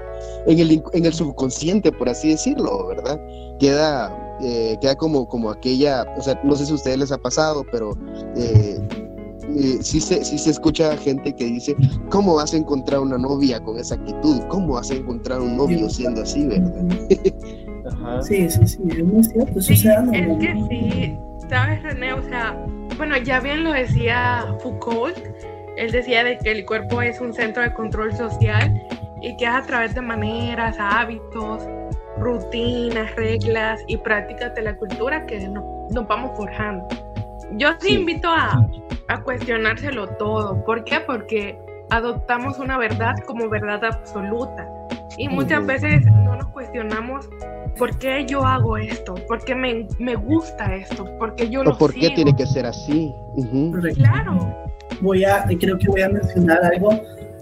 en el, en el subconsciente, por así decirlo, ¿verdad? Queda eh, queda como, como aquella, o sea, no sé si a ustedes les ha pasado, pero eh, eh, sí, se, sí se escucha gente que dice, ¿cómo vas a encontrar una novia con esa actitud? ¿Cómo vas a encontrar un novio siendo así, verdad? Sí, sí, sí, es muy cierto. Sí, es que sí, ¿sabes, René? O sea, bueno, ya bien lo decía Foucault, él decía de que el cuerpo es un centro de control social y que es a través de maneras, hábitos, rutinas, reglas y prácticas de la cultura que nos, vamos forjando. Yo sí, invito a, a cuestionárselo todo. ¿Por qué? Porque adoptamos una verdad como verdad absoluta. Y muchas veces no nos cuestionamos por qué yo hago esto, por qué me, me gusta esto, por qué yo lo o por qué tiene que ser así. Claro. Voy a, creo que voy a mencionar algo,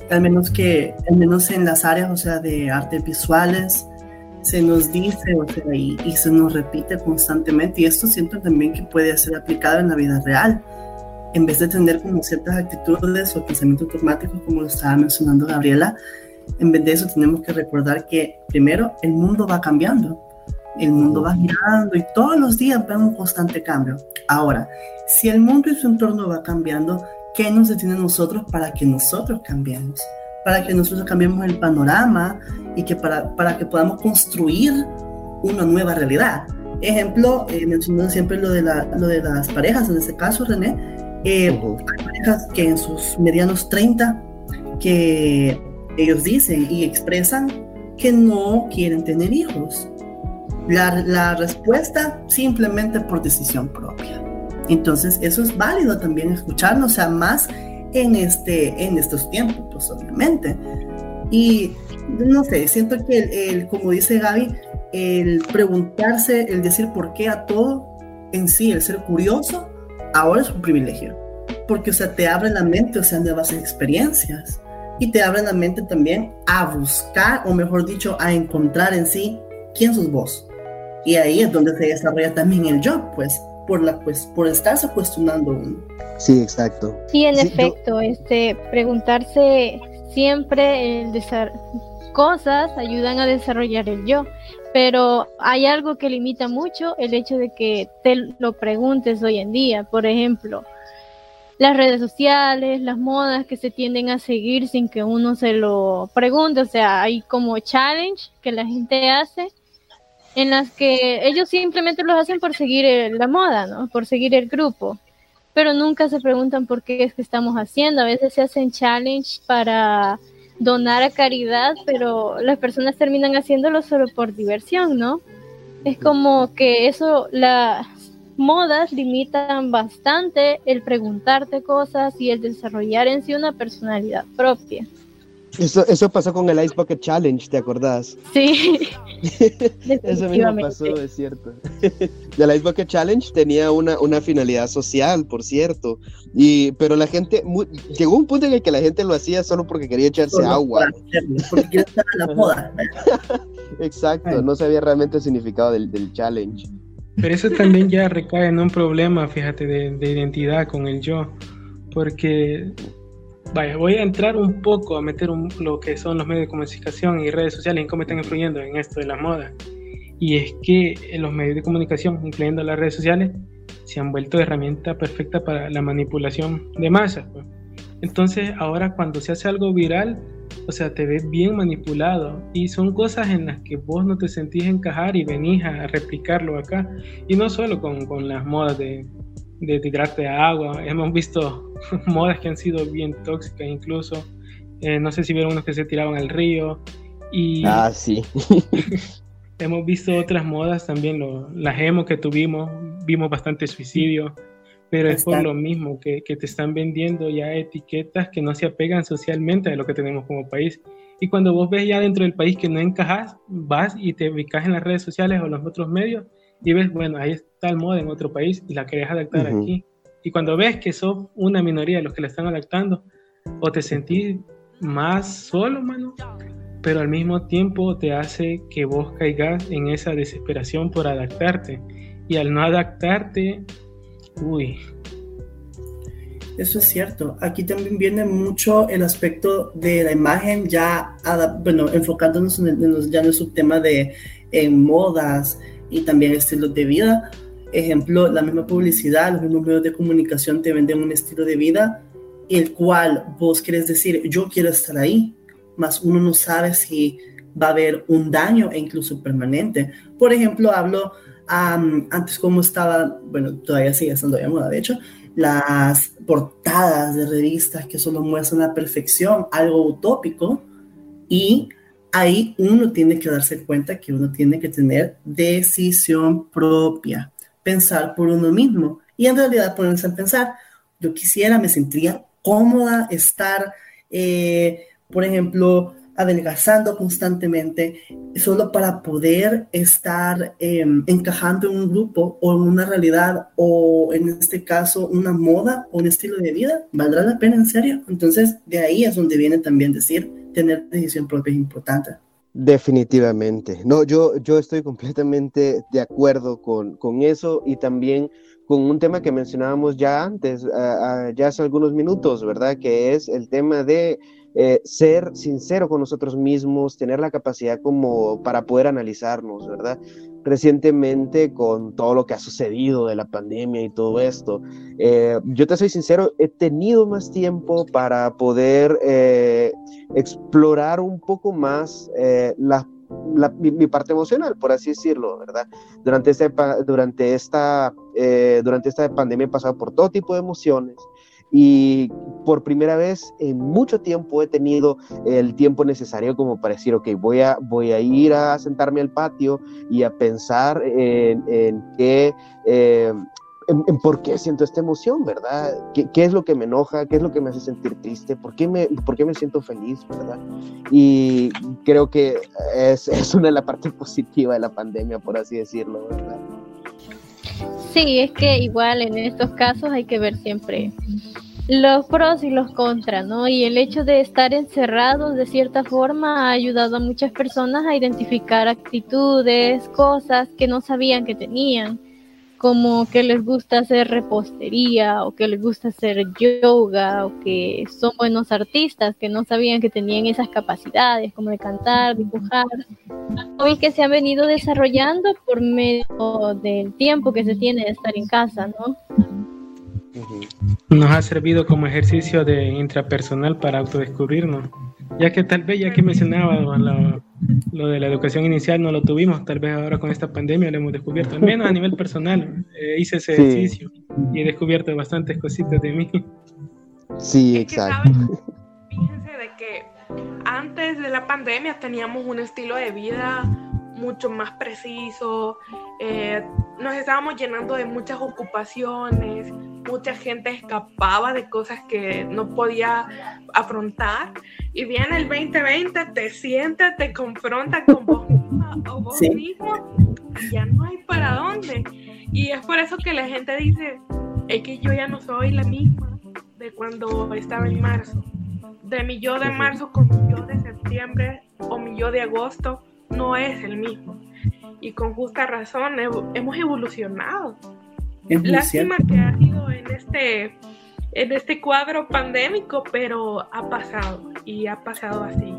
al menos que, al menos en las áreas, o sea, de artes visuales, se nos dice o sea, y, se nos repite constantemente y esto siento también que puede ser aplicado en la vida real en vez de tener como ciertas actitudes o pensamientos automáticos como lo estaba mencionando Gabriela en vez de eso tenemos que recordar que primero el mundo va cambiando el mundo va girando y todos los días vemos un constante cambio ahora si el mundo y su entorno va cambiando ¿qué nos detiene a nosotros para que nosotros cambiemos? Para que nosotros cambiemos el panorama y que para, para que podamos construir una nueva realidad. Ejemplo, eh, mencionando siempre lo de, la, lo de las parejas, en este caso, René, eh, hay parejas que en sus medianos 30, que ellos dicen y expresan que no quieren tener hijos. La, la respuesta simplemente por decisión propia. Entonces, eso es válido también escucharlo, o sea, más en, este, en estos tiempos, pues obviamente. Y no sé, siento que el, como dice Gaby, el preguntarse, el decir por qué a todo en sí, el ser curioso, ahora es un privilegio. Porque, o sea, te abre la mente, o sea, nuevas experiencias. Y te abre la mente también a buscar, o mejor dicho, a encontrar en sí quién sos vos. Y ahí es donde se desarrolla también el yo, pues, por, la, pues, por estarse cuestionando uno. Sí, exacto. Sí, en efecto, este, preguntarse siempre el cosas ayudan a desarrollar el yo, pero hay algo que limita mucho el hecho de que te lo preguntes hoy en día. Por ejemplo, las redes sociales, las modas que se tienden a seguir sin que uno se lo pregunte. O sea, hay como challenge que la gente hace en las que ellos simplemente los hacen por seguir la moda, ¿no? Por seguir el grupo. Pero nunca se preguntan por qué es que estamos haciendo. A veces se hacen challenge para donar a caridad, pero las personas terminan haciéndolo solo por diversión, ¿no? Es como que eso, las modas limitan bastante el preguntarte cosas y el desarrollar en sí una personalidad propia. Eso, eso pasó con el Ice Bucket Challenge, ¿te acordás? Sí. eso mismo pasó, es cierto. el Ice Bucket Challenge tenía una, una finalidad social, por cierto. Y, pero la gente, llegó un punto en el que la gente lo hacía solo porque quería echarse agua. porque quería estar en la moda. Exacto, no sabía realmente el significado del, del, challenge. Pero eso también ya recae en un problema, fíjate, de, de identidad con el yo. Porque Vaya, voy a entrar un poco a meter lo que son los medios de comunicación y redes sociales y cómo están influyendo en esto de la moda. Y es que los medios de comunicación, incluyendo las redes sociales, se han vuelto herramienta perfecta para la manipulación de masas. Pues. Entonces, ahora cuando se hace algo viral, o sea, te ves bien manipulado y son cosas en las que vos no te sentís encajar y venís a replicarlo acá. Y no solo con, con las modas de, de tirarte agua. Hemos visto modas que han sido bien tóxicas incluso. Eh, no sé si vieron unos que se tiraban al río. Y ah, sí. hemos visto otras modas también, lo, las emo que tuvimos, vimos bastante suicidio, pero es por lo mismo que, que, te están vendiendo ya etiquetas que no se apegan socialmente a lo que tenemos como país. Y cuando vos ves ya dentro del país que no encajas, vas y te ubicas en las redes sociales o los otros medios y ves, bueno, ahí está el moda en otro país y la querés adaptar aquí. Y cuando ves que sos una minoría de los que la están adaptando, o te sentís más solo, mano, pero al mismo tiempo te hace que vos caigas en esa desesperación por adaptarte. Y al no adaptarte, uy. Eso es cierto. Aquí también viene mucho el aspecto de la imagen, ya, bueno, enfocándonos en, el, ya en el subtema de en modas, y también estilos de vida. Ejemplo, la misma publicidad, los mismos medios de comunicación te venden un estilo de vida, el cual vos quieres decir, yo quiero estar ahí, más uno no sabe si va a haber un daño e incluso permanente. Por ejemplo, hablo antes como estaba, bueno, todavía sigue estando de moda, de hecho, las portadas de revistas que solo muestran la perfección, algo utópico, y ahí uno tiene que darse cuenta que uno tiene que tener decisión propia, pensar por uno mismo y en realidad ponerse a pensar, yo quisiera, me sentiría cómoda estar, eh, por ejemplo, adelgazando constantemente solo para poder estar em, encajando en un grupo o en una realidad o en este caso una moda o un estilo de vida, ¿valdrá la pena en serio? Entonces de ahí es donde viene también decir, tener decisión propia es importante. Definitivamente. No, yo, yo estoy completamente de acuerdo con, con eso y también con un tema que mencionábamos ya antes, ya hace algunos minutos, ¿verdad? Que es el tema de eh, ser sincero con nosotros mismos, tener la capacidad como para poder analizarnos, ¿verdad? Recientemente con todo lo que ha sucedido de la pandemia y todo esto, eh, yo te soy sincero, he tenido más tiempo para poder eh, explorar un poco más la mi, parte emocional, por así decirlo, ¿verdad? Durante, durante, esta, durante esta pandemia he pasado por todo tipo de emociones, y por primera vez en mucho tiempo he tenido el tiempo necesario como para decir, ok, voy a, voy a ir a sentarme al patio y a pensar en, en qué... Eh, en, por qué siento esta emoción, ¿verdad? ¿Qué, ¿Qué, es lo que me enoja? ¿Qué es lo que me hace sentir triste? ¿Por qué me, por qué me siento feliz, verdad? Y creo que es, es una de las partes positivas de la pandemia, por así decirlo, ¿verdad? Sí, es que igual en estos casos hay que ver siempre los pros y los contras, ¿no? Y el hecho de estar encerrados de cierta forma ha ayudado a muchas personas a identificar actitudes, cosas que no sabían que tenían, como que les gusta hacer repostería o que les gusta hacer yoga o que son buenos artistas que no sabían que tenían esas capacidades como de cantar, dibujar, y que se han venido desarrollando por medio del tiempo que se tiene de estar en casa, ¿no? Nos ha servido como ejercicio de intrapersonal para autodescubrirnos, ya que tal vez ya que mencionaba lo, lo, de la educación inicial no lo tuvimos, tal vez ahora con esta pandemia lo hemos descubierto, al menos a nivel personal, eh, hice ese ejercicio y he descubierto bastantes cositas de mí. Sí, exacto. Fíjense de que antes de la pandemia teníamos un estilo de vida mucho más preciso, eh, nos estábamos llenando de muchas ocupaciones, mucha gente escapaba de cosas que no podía afrontar y viene el 2020, te sienta, te confronta con vos o vos mismo y ya no hay para dónde. Y es por eso que la gente dice, es que yo ya no soy la misma de cuando estaba en marzo. De mi yo de marzo con mi yo de septiembre o mi yo de agosto no es el mismo. Y con justa razón hemos evolucionado. Lástima que ha sido en este, en este cuadro pandémico, pero ha pasado y ha pasado así.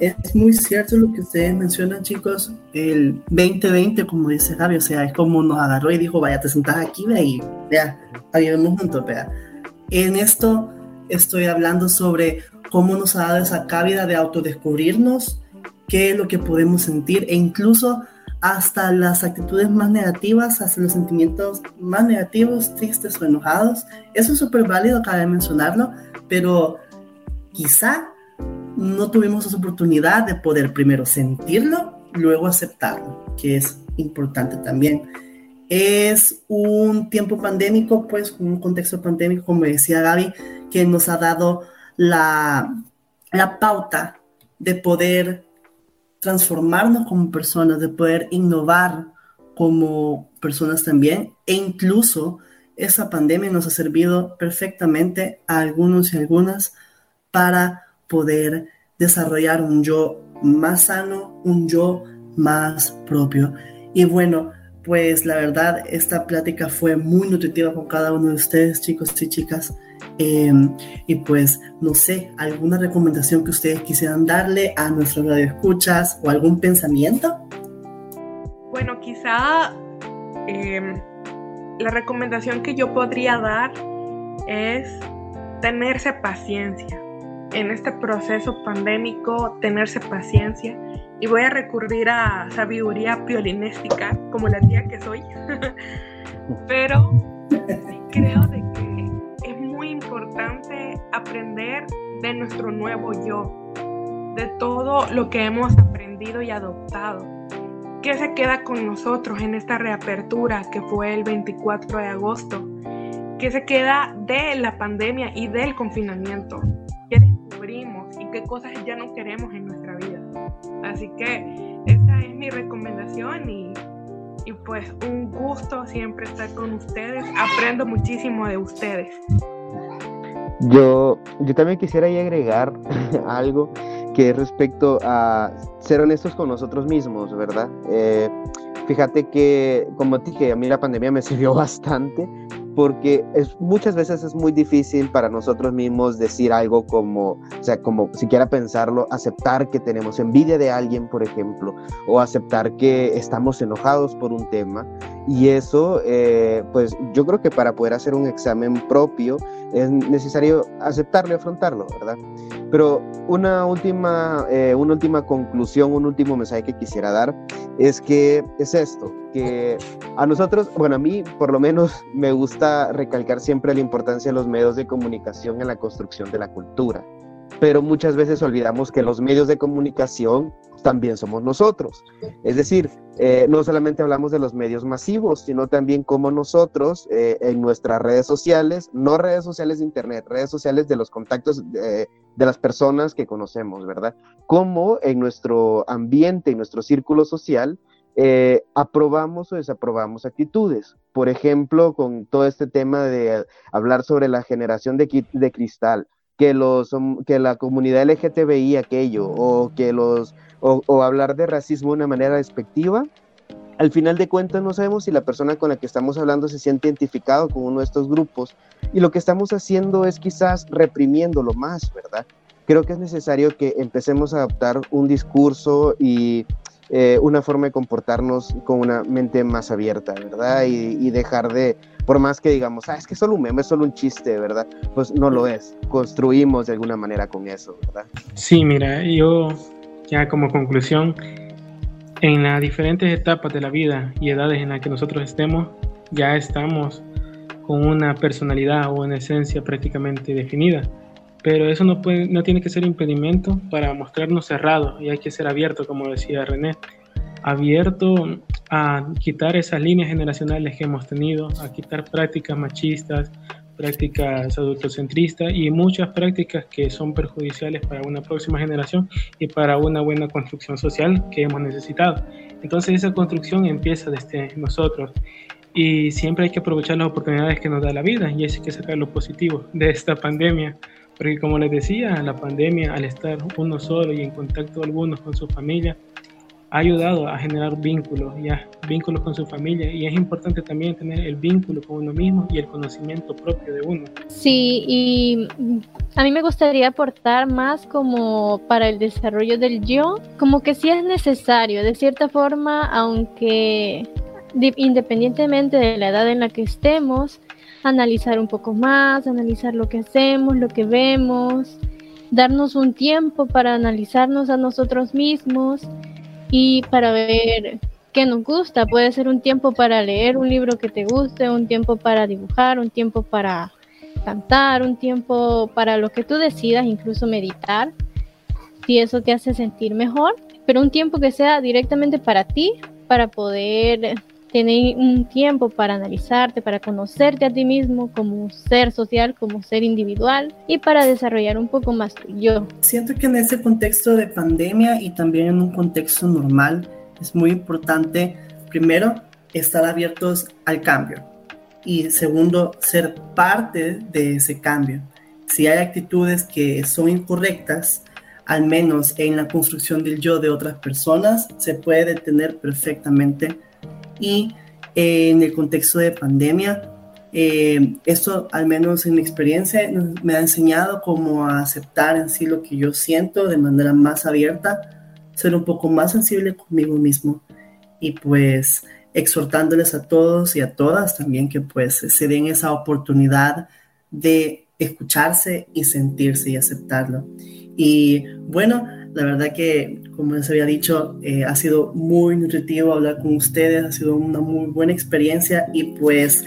Es muy cierto lo que ustedes mencionan, chicos. El 2020, como dice Javi, o sea, es como nos agarró y dijo, vaya, te sentás aquí, ve, y ya, vamos juntos, vea. En esto estoy hablando sobre cómo nos ha dado esa cabida de autodescubrirnos, qué es lo que podemos sentir e incluso hasta las actitudes más negativas, hasta los sentimientos más negativos, tristes o enojados. Eso es súper válido, cabe mencionarlo, pero quizá no tuvimos esa oportunidad de poder primero sentirlo, luego aceptarlo, que es importante también. Es un tiempo pandémico, pues un contexto pandémico, como decía Gaby, que nos ha dado la, la pauta de poder transformarnos como personas, de poder innovar como personas también. E incluso esa pandemia nos ha servido perfectamente a algunos y algunas para poder desarrollar un yo más sano, un yo más propio. Y bueno, pues la verdad, esta plática fue muy nutritiva con cada uno de ustedes, chicos y chicas. Em, y pues, no sé, alguna recomendación que ustedes quisieran darle a nuestros radioescuchas o algún pensamiento. Bueno, quizá em, la recomendación que yo podría dar es tenerse paciencia. En este proceso pandémico, tenerse paciencia. Y voy a recurrir a sabiduría piolinística, como la tía que soy. Pero creo de aprender de nuestro nuevo yo, de todo lo que hemos aprendido y adoptado. ¿Qué se queda con nosotros en esta reapertura que fue el 24 de agosto? ¿Qué se queda de la pandemia y del confinamiento? ¿Qué descubrimos y qué cosas ya no queremos en nuestra vida? Así que esta es mi recomendación y, y pues un gusto siempre estar con ustedes. Aprendo muchísimo de ustedes. Yo, yo también quisiera agregar algo que es respecto a ser honestos con nosotros mismos, ¿verdad? Eh, fíjate que, como te dije, a mí la pandemia me sirvió bastante porque es, muchas veces es muy difícil para nosotros mismos decir algo como, o sea, como siquiera pensarlo, aceptar que tenemos envidia de alguien, por ejemplo, o aceptar que estamos enojados por un tema. Y eso, eh, pues yo creo que para poder hacer un examen propio es necesario aceptarlo y afrontarlo, ¿verdad? Pero una última, eh, una última conclusión, un último mensaje que quisiera dar es que es esto, que a nosotros, bueno, a mí por lo menos me gusta recalcar siempre la importancia de los medios de comunicación en la construcción de la cultura, pero muchas veces olvidamos que los medios de comunicación también somos nosotros. Es decir, eh, no solamente hablamos de los medios masivos, sino también como nosotros eh, en nuestras redes sociales, no redes sociales de Internet, redes sociales de los contactos de, las personas que conocemos, ¿verdad? Como en nuestro ambiente, en nuestro círculo social, eh, aprobamos o desaprobamos actitudes. Por ejemplo, con todo este tema de hablar sobre la generación de, de cristal, que, los, que la comunidad LGTBI aquello, o que los o, hablar de racismo de una manera despectiva, al final de cuentas no sabemos si la persona con la que estamos hablando se siente identificado con uno de estos grupos y lo que estamos haciendo es quizás reprimiéndolo más, ¿verdad? Creo que es necesario que empecemos a adaptar un discurso y eh, una forma de comportarnos con una mente más abierta, ¿verdad? Y, dejar de, por más que digamos, ah, es que solo un meme, es solo un chiste, ¿verdad? Pues no lo es. Construimos de alguna manera con eso, ¿verdad? Sí, mira, yo ya como conclusión, en las diferentes etapas de la vida y edades en las que nosotros estemos, ya estamos con una personalidad o una esencia prácticamente definida. Pero eso no, puede, no tiene que ser impedimento para mostrarnos cerrados y hay que ser abierto, como decía René, abierto a quitar esas líneas generacionales que hemos tenido, a quitar prácticas machistas, prácticas adultocentristas y muchas prácticas que son perjudiciales para una próxima generación y para una buena construcción social que hemos necesitado. Entonces esa construcción empieza desde nosotros y siempre hay que aprovechar las oportunidades que nos da la vida y hay que sacar lo positivo de esta pandemia. Porque como les decía, la pandemia al estar uno solo y en contacto algunos con su familia, ha ayudado a generar vínculos, ya vínculos con su familia y es importante también tener el vínculo con uno mismo y el conocimiento propio de uno. Sí, y a mí me gustaría aportar más como para el desarrollo del yo, como que sí es necesario, de cierta forma, aunque independientemente de la edad en la que estemos, analizar un poco más, analizar lo que hacemos, lo que vemos, darnos un tiempo para analizarnos a nosotros mismos y para ver qué nos gusta. Puede ser un tiempo para leer un libro que te guste, un tiempo para dibujar, un tiempo para cantar, un tiempo para lo que tú decidas, incluso meditar, si eso te hace sentir mejor, pero un tiempo que sea directamente para ti, para poder tener un tiempo para analizarte, para conocerte a ti mismo como ser social, como ser individual y para desarrollar un poco más tu yo. Siento que en ese contexto de pandemia y también en un contexto normal es muy importante, primero, estar abiertos al cambio y segundo, ser parte de ese cambio. Si hay actitudes que son incorrectas, al menos en la construcción del yo de otras personas, se puede detener perfectamente y eh, en el contexto de pandemia, eh, esto al menos en mi experiencia me ha enseñado cómo aceptar en sí lo que yo siento de manera más abierta, ser un poco más sensible conmigo mismo y pues exhortándoles a todos y a todas también que pues se den esa oportunidad de escucharse y sentirse y aceptarlo. Y bueno, la verdad que, como les había dicho, eh, ha sido muy nutritivo hablar con ustedes, ha sido una muy buena experiencia y pues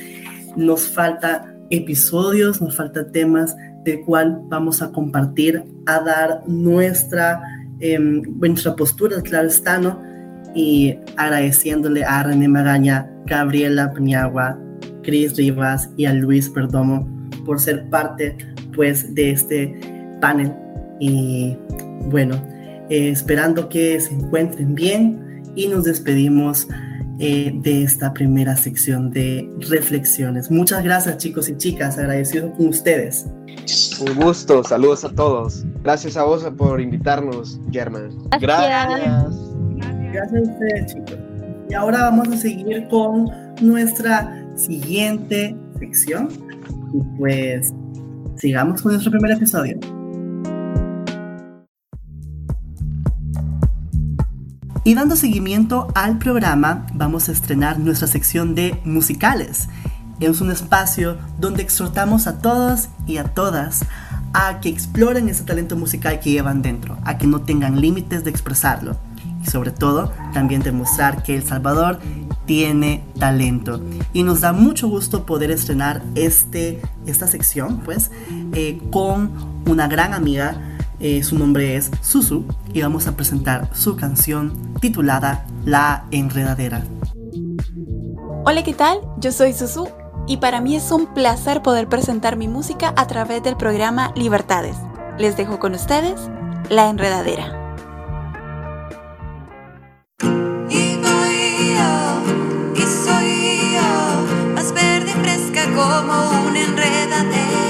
nos falta episodios, nos falta temas del cual vamos a compartir, a dar nuestra, eh, nuestra postura, claro está, ¿no? Y agradeciéndole a René Magaña, Gabriela Paniagua, Cris Rivas y a Luis Perdomo por ser parte, pues, de este panel. Y bueno, eh, esperando que se encuentren bien y nos despedimos eh, de esta primera sección de reflexiones. Muchas gracias chicos y chicas, agradecido con ustedes. Un gusto, saludos a todos. Gracias a vos por invitarnos, German. Gracias. Gracias a ustedes chicos. Y ahora vamos a seguir con nuestra siguiente sección. Y pues sigamos con nuestro primer episodio. Y dando seguimiento al programa, vamos a estrenar nuestra sección de musicales. Es un espacio donde exhortamos a todos y a todas a que exploren ese talento musical que llevan dentro, a que no tengan límites de expresarlo y sobre todo también demostrar que El Salvador tiene talento. Y nos da mucho gusto poder estrenar este, esta sección pues eh, con una gran amiga eh, su nombre es Susu y vamos a presentar su canción titulada La Enredadera. Hola, ¿qué tal? Yo soy Susu y para mí es un placer poder presentar mi música a través del programa Libertades. Les dejo con ustedes La Enredadera. Y voy yo, y soy yo, más verde y fresca como una enredadera.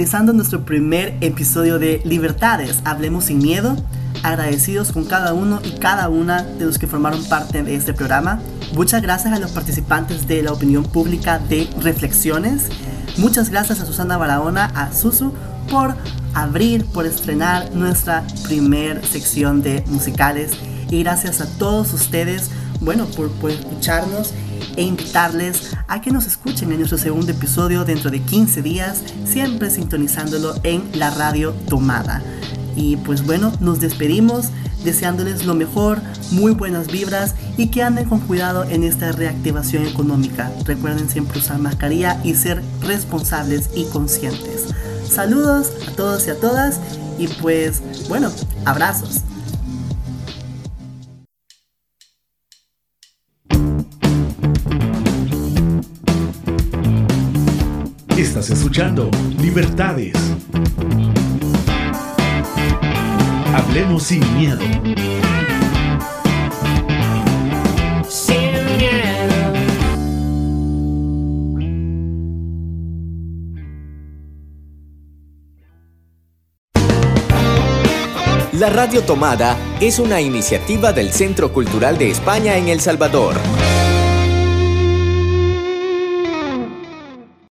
Finalizando nuestro primer episodio de Libertades, Hablemos sin Miedo, agradecidos con cada uno y cada una de los que formaron parte de este programa. Muchas gracias a los participantes de la opinión pública de Reflexiones. Muchas gracias a Susana Barahona, a Susu, por abrir, por estrenar nuestra primer sección de musicales. Y gracias a todos ustedes, bueno, por, por escucharnos e invitarles a que nos escuchen en nuestro segundo episodio dentro de 15 días, siempre sintonizándolo en la radio tomada. Y pues bueno, nos despedimos deseándoles lo mejor, muy buenas vibras y que anden con cuidado en esta reactivación económica. Recuerden siempre usar mascarilla y ser responsables y conscientes. Saludos a todos y a todas y pues bueno, abrazos. Escuchando Libertades. Hablemos sin miedo. Sin miedo. La Radio Tomada es una iniciativa del Centro Cultural de España en El Salvador.